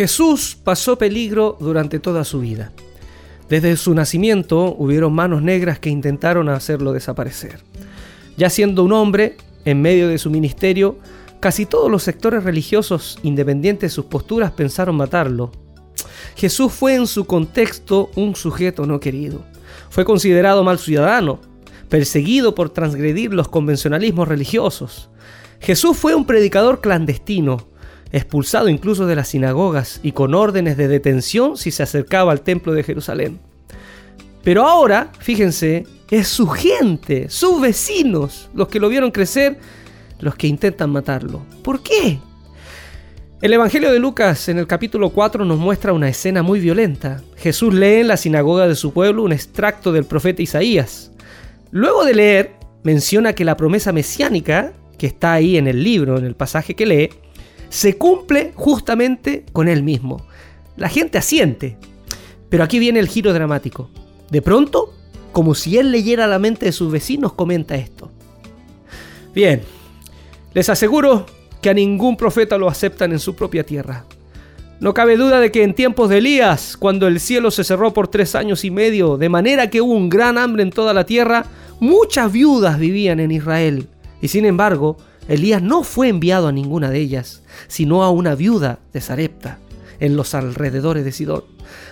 Jesús pasó peligro durante toda su vida. Desde su nacimiento hubieron manos negras que intentaron hacerlo desaparecer. Ya siendo un hombre, en medio de su ministerio, casi todos los sectores religiosos, independientes de sus posturas, pensaron matarlo. Jesús fue en su contexto un sujeto no querido. Fue considerado mal ciudadano, perseguido por transgredir los convencionalismos religiosos. Jesús fue un predicador clandestino, expulsado incluso de las sinagogas y con órdenes de detención si se acercaba al templo de Jerusalén. Pero ahora, fíjense, es su gente, sus vecinos, los que lo vieron crecer, los que intentan matarlo. ¿Por qué? El Evangelio de Lucas en el capítulo 4 nos muestra una escena muy violenta. Jesús lee en la sinagoga de su pueblo un extracto del profeta Isaías. Luego de leer, menciona que la promesa mesiánica, que está ahí en el libro, en el pasaje que lee, se cumple justamente con él mismo. La gente asiente. Pero aquí viene el giro dramático. De pronto, como si él leyera la mente de sus vecinos, comenta esto. Bien, les aseguro que a ningún profeta lo aceptan en su propia tierra. No cabe duda de que en tiempos de Elías, cuando el cielo se cerró por tres años y medio, de manera que hubo un gran hambre en toda la tierra, muchas viudas vivían en Israel. Y sin embargo, Elías no fue enviado a ninguna de ellas, sino a una viuda de Sarepta, en los alrededores de Sidón.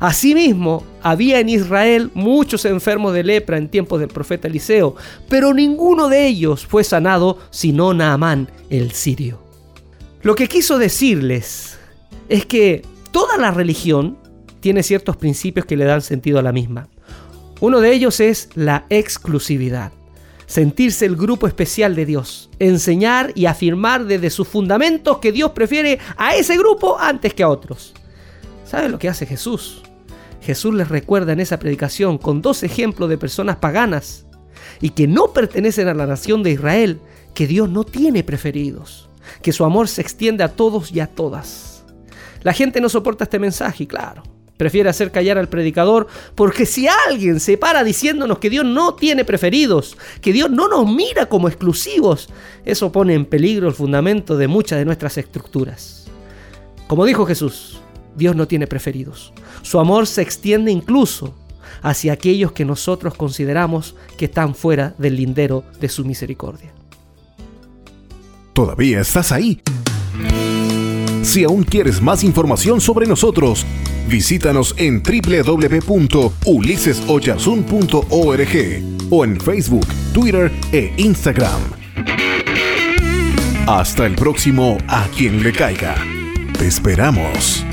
Asimismo, había en Israel muchos enfermos de lepra en tiempos del profeta Eliseo, pero ninguno de ellos fue sanado sino Naamán el sirio. Lo que quiso decirles es que toda la religión tiene ciertos principios que le dan sentido a la misma. Uno de ellos es la exclusividad sentirse el grupo especial de Dios, enseñar y afirmar desde sus fundamentos que Dios prefiere a ese grupo antes que a otros. ¿Sabe lo que hace Jesús? Jesús les recuerda en esa predicación con dos ejemplos de personas paganas y que no pertenecen a la nación de Israel que Dios no tiene preferidos, que su amor se extiende a todos y a todas. La gente no soporta este mensaje, claro. Prefiere hacer callar al predicador porque si alguien se para diciéndonos que Dios no tiene preferidos, que Dios no nos mira como exclusivos, eso pone en peligro el fundamento de muchas de nuestras estructuras. Como dijo Jesús, Dios no tiene preferidos. Su amor se extiende incluso hacia aquellos que nosotros consideramos que están fuera del lindero de su misericordia. ¿Todavía estás ahí? Si aún quieres más información sobre nosotros, Visítanos en www.ulisesoyarzun.org o en Facebook, Twitter e Instagram. Hasta el próximo A quien le caiga. Te esperamos.